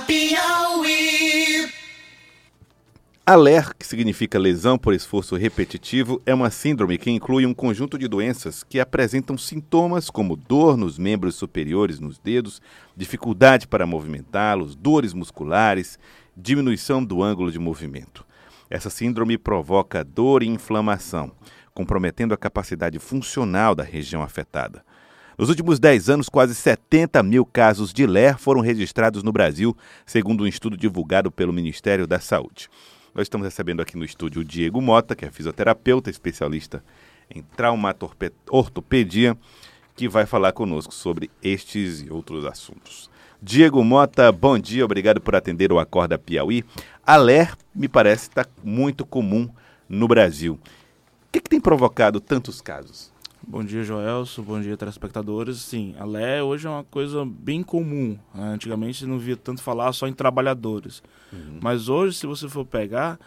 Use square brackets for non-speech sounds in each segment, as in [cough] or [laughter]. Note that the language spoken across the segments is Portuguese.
Piauí. A LER, que significa lesão por esforço repetitivo, é uma síndrome que inclui um conjunto de doenças que apresentam sintomas como dor nos membros superiores nos dedos, dificuldade para movimentá-los, dores musculares, diminuição do ângulo de movimento. Essa síndrome provoca dor e inflamação, comprometendo a capacidade funcional da região afetada. Nos últimos 10 anos, quase 70 mil casos de LER foram registrados no Brasil, segundo um estudo divulgado pelo Ministério da Saúde. Nós estamos recebendo aqui no estúdio o Diego Mota, que é fisioterapeuta, especialista em traumatortopedia, que vai falar conosco sobre estes e outros assuntos. Diego Mota, bom dia, obrigado por atender o Acorda Piauí. A LER me parece estar muito comum no Brasil. O que, que tem provocado tantos casos? Bom dia, Joelso. Bom dia, telespectadores. Sim, a LE hoje é uma coisa bem comum. Né? Antigamente não via tanto falar só em trabalhadores. Uhum. Mas hoje, se você for pegar,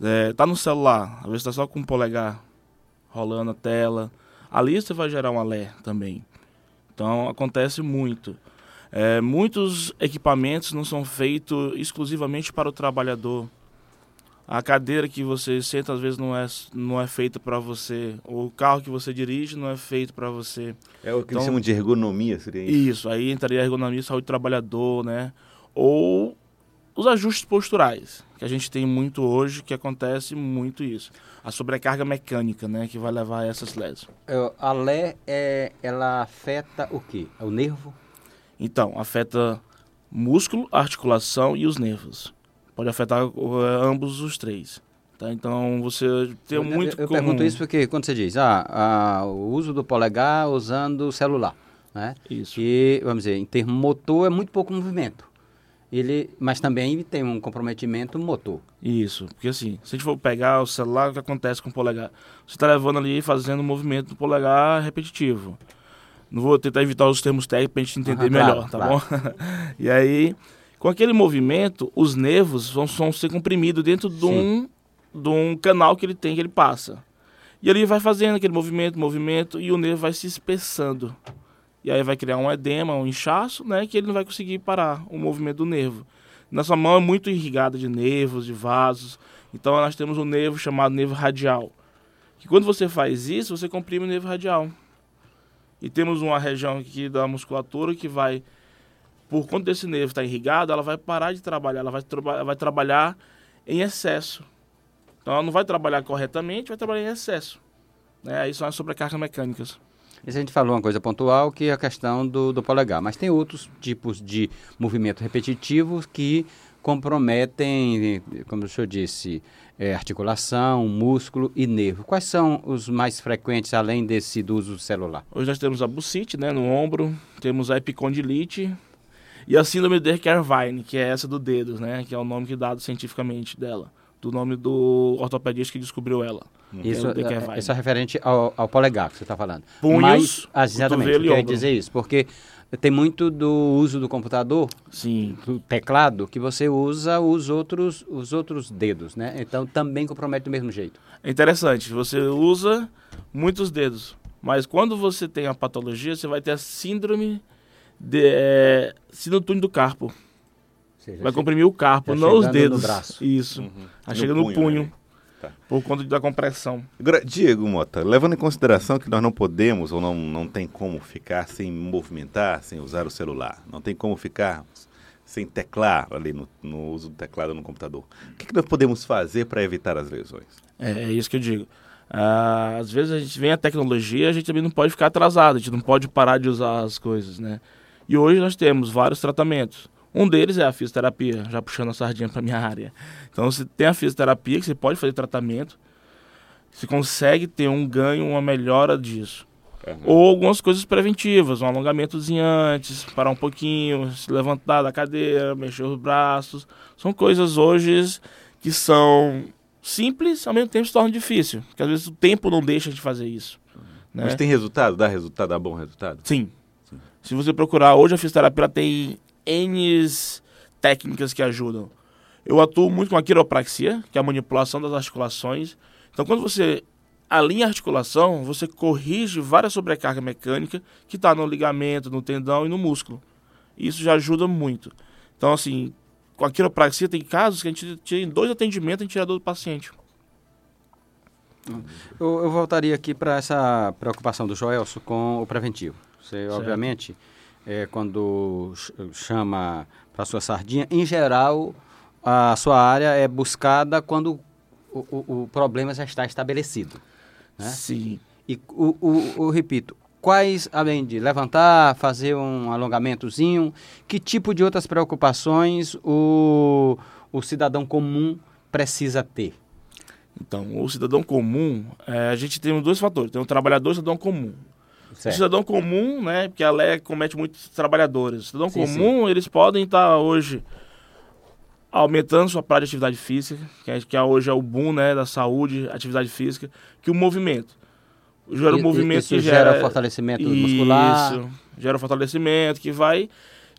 é, tá no celular, às vezes está só com o polegar rolando a tela. Ali você vai gerar uma LE também. Então acontece muito. É, muitos equipamentos não são feitos exclusivamente para o trabalhador a cadeira que você senta às vezes não é, não é feita para você, o carro que você dirige não é feito para você. É o que então, eles chamam de ergonomia, seria isso? Isso, aí entraria a ergonomia, saúde do trabalhador, né? Ou os ajustes posturais, que a gente tem muito hoje, que acontece muito isso. A sobrecarga mecânica, né, que vai levar a essas lesões. É, a LE, é, ela afeta o quê? É o nervo? Então, afeta músculo, articulação e os nervos pode afetar uh, ambos os três. Tá? Então você tem eu, muito. Eu, eu pergunto isso porque quando você diz ah, ah, o uso do polegar usando o celular, né? Isso. Que vamos dizer em termo motor é muito pouco movimento. Ele, mas também tem um comprometimento motor. Isso, porque assim, se a gente for pegar o celular, o que acontece com o polegar? Você está levando ali fazendo um movimento do polegar repetitivo. Não vou tentar evitar os termos técnicos para a gente entender uhum, melhor, claro, tá claro. bom? [laughs] e aí com aquele movimento, os nervos vão, vão ser comprimidos dentro de um, de um canal que ele tem, que ele passa. E ele vai fazendo aquele movimento, movimento, e o nervo vai se espessando. E aí vai criar um edema, um inchaço, né? Que ele não vai conseguir parar o movimento do nervo. Nossa mão é muito irrigada de nervos, de vasos. Então nós temos um nervo chamado nervo radial. Que quando você faz isso, você comprime o nervo radial. E temos uma região aqui da musculatura que vai por conta desse nervo estar irrigado, ela vai parar de trabalhar, ela vai, tra vai trabalhar em excesso. Então ela não vai trabalhar corretamente, vai trabalhar em excesso. Né? Aí são as sobrecargas mecânicas. Isso a gente falou uma coisa pontual, que é a questão do, do polegar. Mas tem outros tipos de movimentos repetitivos que comprometem, como o senhor disse, é, articulação, músculo e nervo. Quais são os mais frequentes, além desse do uso celular? Hoje nós temos a bucite, né, no ombro, temos a epicondilite, e a síndrome de Kervine, que é essa do dedo, né? Que é o nome que é dado cientificamente dela. Do nome do ortopedista que descobriu ela. Isso é, isso é referente ao, ao, polegar que você está falando. Punhos, Mas, ah, exatamente, eu queria dizer isso, porque tem muito do uso do computador, Sim. do teclado, que você usa os outros, os outros dedos, né? Então também compromete do mesmo jeito. É interessante, você usa muitos dedos, mas quando você tem a patologia, você vai ter a síndrome de, é, túnel do carpo. Seja, vai comprimir o carpo, não os dedos. Isso. Uhum. Aí chega no punho. punho né? tá. Por conta da compressão. Agora, Diego Mota, levando em consideração que nós não podemos ou não, não tem como ficar sem movimentar, sem usar o celular, não tem como ficar sem teclar ali no, no uso do teclado no computador. O que, que nós podemos fazer para evitar as lesões? É, é, isso que eu digo. Ah, às vezes a gente vem a tecnologia, a gente também não pode ficar atrasado, a gente não pode parar de usar as coisas, né? E hoje nós temos vários tratamentos. Um deles é a fisioterapia, já puxando a sardinha para minha área. Então você tem a fisioterapia que você pode fazer tratamento, você consegue ter um ganho, uma melhora disso. Uhum. Ou algumas coisas preventivas, um alongamentozinho antes, parar um pouquinho, se levantar da cadeira, mexer os braços. São coisas hoje que são simples, ao mesmo tempo se tornam difícil. Porque às vezes o tempo não deixa de fazer isso. Né? Mas tem resultado? Dá resultado? Dá bom resultado? Sim, se você procurar, hoje a fisioterapia tem N técnicas que ajudam. Eu atuo muito com a quiropraxia, que é a manipulação das articulações. Então, quando você alinha a articulação, você corrige várias sobrecarga mecânica que está no ligamento, no tendão e no músculo. Isso já ajuda muito. Então, assim, com a quiropraxia, tem casos que a gente tem dois atendimentos, a gente tira a dor do paciente. Eu, eu voltaria aqui para essa preocupação do Joelso com o preventivo. Você, Certo. obviamente, é, quando ch- chama para sua sardinha, em geral, a sua área é buscada quando o, o- o problema já está estabelecido. Né? Sim. E, o, o- o- repito, quais, além de levantar, fazer um alongamentozinho, que tipo de outras preocupações o, o cidadão comum precisa ter? Então, o cidadão comum, é, a gente tem dois fatores. Tem o trabalhador e o cidadão comum. O Certo. cidadão comum, né, porque a lei comete muitos trabalhadores. O cidadão Sim, comum, eles podem estar hoje aumentando sua prática de atividade física, que, é, que é hoje é o boom, né, da saúde, atividade física, que o movimento. Gera o movimento que gera gera... fortalecimento muscular. Isso, gera fortalecimento que vai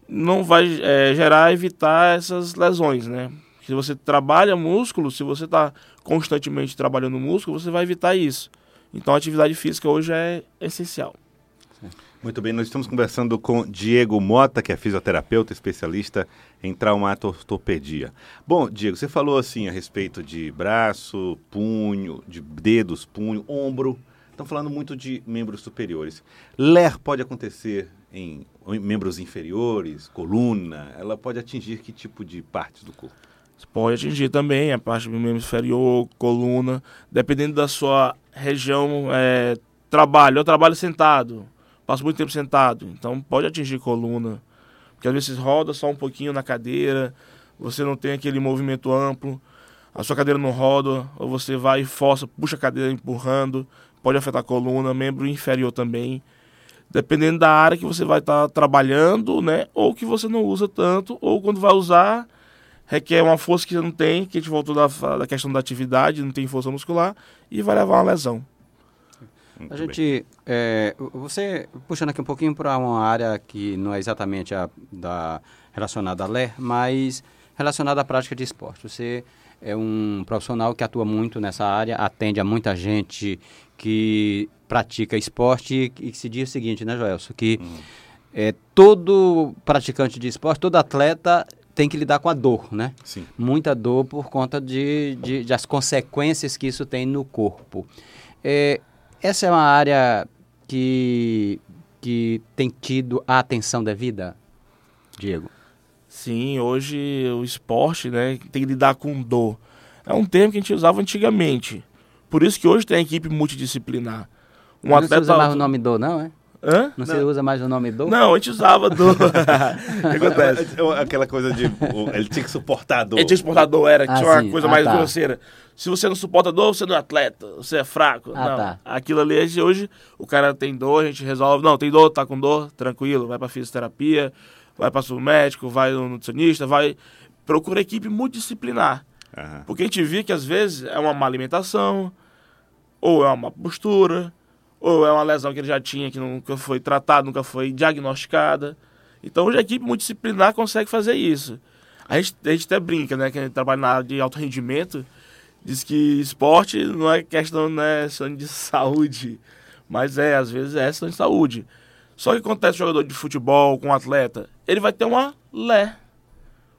não vai é, gerar evitar essas lesões, né? Se você trabalha músculo, se você está constantemente trabalhando músculo, você vai evitar isso. Então a atividade física hoje é essencial. Muito bem, nós estamos conversando com Diego Mota, que é fisioterapeuta especialista em traumatortopedia. Bom, Diego, você falou assim a respeito de braço, punho, de dedos, punho, ombro. Estão falando muito de membros superiores. LER pode acontecer em, em membros inferiores, coluna? Ela pode atingir que tipo de partes do corpo? Você pode atingir também a parte do membro inferior, coluna, dependendo da sua região, é, trabalho. Eu trabalho sentado, passo muito tempo sentado, então pode atingir coluna. Porque às vezes roda só um pouquinho na cadeira, você não tem aquele movimento amplo, a sua cadeira não roda, ou você vai e força, puxa a cadeira empurrando, pode afetar a coluna, membro inferior também. Dependendo da área que você vai estar trabalhando, né? Ou que você não usa tanto, ou quando vai usar, requer uma força que não tem, que a gente voltou da, da questão da atividade, não tem força muscular, e vai levar uma lesão. Muito A gente, é, você, puxando aqui um pouquinho para uma área que não é exatamente a da, relacionada à LER, mas relacionada à prática de esporte. Você é um profissional que atua muito nessa área, atende a muita gente que pratica esporte e que se diz o seguinte, né, Joelso? Que é, todo praticante de esporte, todo atleta tem que lidar com a dor, né? Sim. muita dor por conta de, de- das consequências que isso tem no corpo. É, essa é uma área que, que tem tido a atenção devida, Diego? Sim, hoje o esporte, né, tem que lidar com dor. É um termo que a gente usava antigamente. Por isso que hoje tem a equipe multidisciplinar. Um não atleta. usa mais o nome dor, não, é? Hã? Não, se usa mais o nome dor? Não, a gente usava dor. [laughs] [laughs] o que acontece? É, é, Aquela coisa de. Ele tinha que suportar a dor. Ele tinha exportador, era Ah, tinha uma sim. coisa Ah, mais tá. grosseira. Se você não suporta dor, você não é atleta, você é fraco. Ah, não. tá. Aquilo ali, hoje, o cara tem dor, a gente resolve. Não, tem dor, tá com dor, tranquilo, vai pra fisioterapia, vai pra médico, vai no nutricionista, vai. Procura equipe multidisciplinar. Aham. Porque a gente vê que às vezes é uma má alimentação, ou é uma postura, ou é uma lesão que ele já tinha que nunca foi tratada, nunca foi diagnosticada. Então hoje a equipe multidisciplinar consegue fazer isso. A gente, a gente até brinca, né? Que a gente trabalha na área de alto rendimento, diz que esporte não é questão né, só de [laughs] saúde, mas é, às vezes é questão de saúde. Só que acontece com jogador de futebol, com um atleta, ele vai ter uma lé.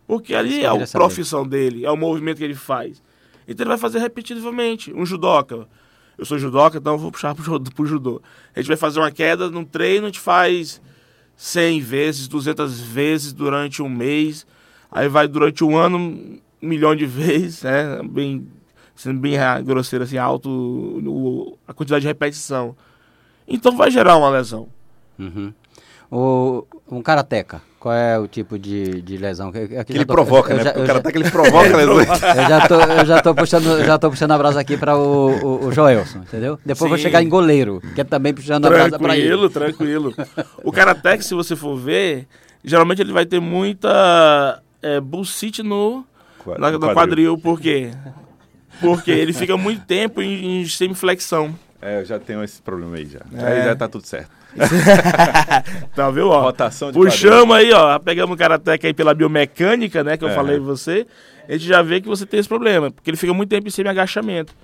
Porque ali é a profissão dele, é o movimento que ele faz. Então ele vai fazer repetitivamente. Um judoca. Eu sou judoca, então vou puxar pro judô. A gente vai fazer uma queda num treino, a gente faz 100 vezes, 200 vezes durante um mês. Aí vai durante um ano, um milhão de vezes, né? Bem, sendo bem grosseiro, assim, alto o- a quantidade de repetição. Então vai gerar uma lesão. Uhum. O, um karateca, qual é o tipo de, de lesão? Que, ele provoca, eu né? já- o cara já- tá que ele provoca lesões. [laughs] Eu já tô, eu já tô puxando, já tô puxando a brasa aqui para o, o, o Joelson, entendeu? Depois eu vou Sim. chegar em goleiro, que é também puxando a brasa para ele. Tranquilo, tranquilo. O karatec, se você for ver, geralmente ele vai ter muita é, bullshit no, Qua- na, no quadril. quadril. Por quê? Porque ele fica muito tempo em, em semiflexão. É, eu já tenho esse problema aí já. É. Aí já tá tudo certo. [laughs] Tá, viu? Ó, Rotação de Puxamos aí, ó. Pegamos o karatec aí pela biomecânica, né? Que eu É. falei pra você. A gente já vê que você tem esse problema. Porque ele fica muito tempo em semi-agachamento.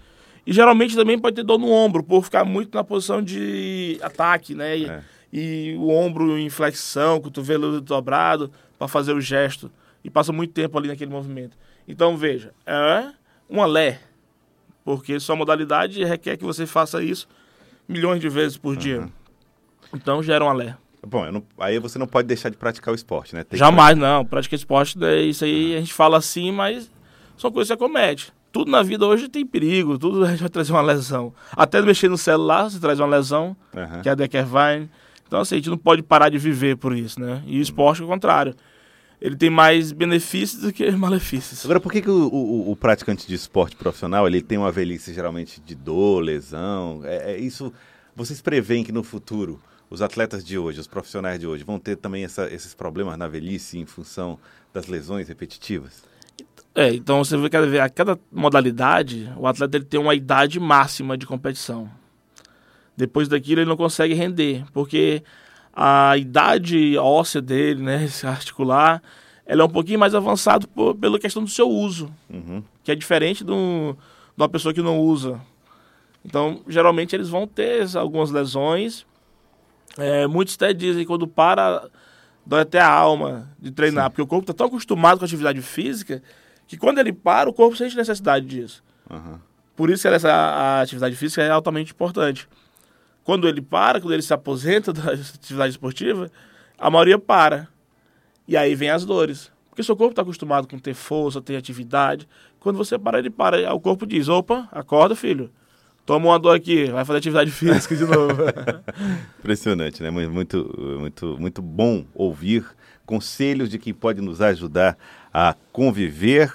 E geralmente também pode ter dor no ombro, por ficar muito na posição de ataque, né? E, É. e o ombro em flexão, cotovelo dobrado, para fazer o gesto. e passa muito tempo ali naquele movimento. Então, veja, é uma lé, porque sua modalidade requer que você faça isso milhões de vezes por dia. Então, gera uma lé. Bom, não- aí você não pode deixar de praticar o esporte, né? Tem que- Jamais, não. Prática esporte, né, isso aí a gente fala assim, mas são coisas que acomete. Tudo na vida hoje tem perigo, tudo a [laughs] gente vai trazer uma lesão. Até mexer no celular, você traz uma lesão, Aham. que é a Deckervine. Então, assim, a gente não pode parar de viver por isso, né? E o esporte, ao contrário. Ele tem mais benefícios do que [laughs] malefícios. Agora, por que, que o, o- o praticante de esporte profissional ele tem uma velhice geralmente de dor, lesão? É, é isso. Vocês preveem que no futuro os atletas de hoje, os profissionais de hoje, vão ter também essa- esses problemas na velhice em função das lesões repetitivas? É, então você vê, ver, a cada modalidade, o atleta ele tem uma idade máxima de competição. Depois daquilo ele não consegue render, porque a idade óssea dele, né, esse articular, ela é um pouquinho mais avançado por, pela questão do seu uso, Uhum. que é diferente do, de uma pessoa que não usa. Então, geralmente eles vão ter algumas lesões. É, muitos até dizem que quando para, dói até a alma de treinar, porque o corpo está tão acostumado com a atividade física que quando ele para, o corpo sente necessidade disso. Aham. Por isso que essa a atividade física é altamente importante. Quando ele para, quando ele se aposenta [laughs] da atividade esportiva, a maioria para. E aí vem as dores. Porque seu corpo está acostumado com ter força, ter atividade. Quando você para, ele para. O corpo diz: opa, acorda, filho. Toma uma dor aqui, vai fazer atividade física de novo. [laughs] Impressionante, né? Mu- Muito, muito, muito bom ouvir conselhos de quem pode nos ajudar a conviver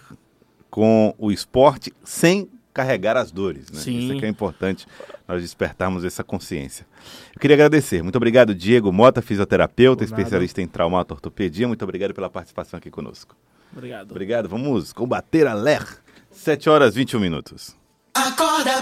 com o esporte sem carregar as dores, né? Sim. Isso é que é importante nós despertarmos essa consciência. Eu queria agradecer. Muito obrigado, Diego Mota, fisioterapeuta, Por nada. especialista em traumato ortopedia. Muito obrigado pela participação aqui conosco. Obrigado. Obrigado. Vamos combater a LER. 7 horas e 21 minutos. Acorda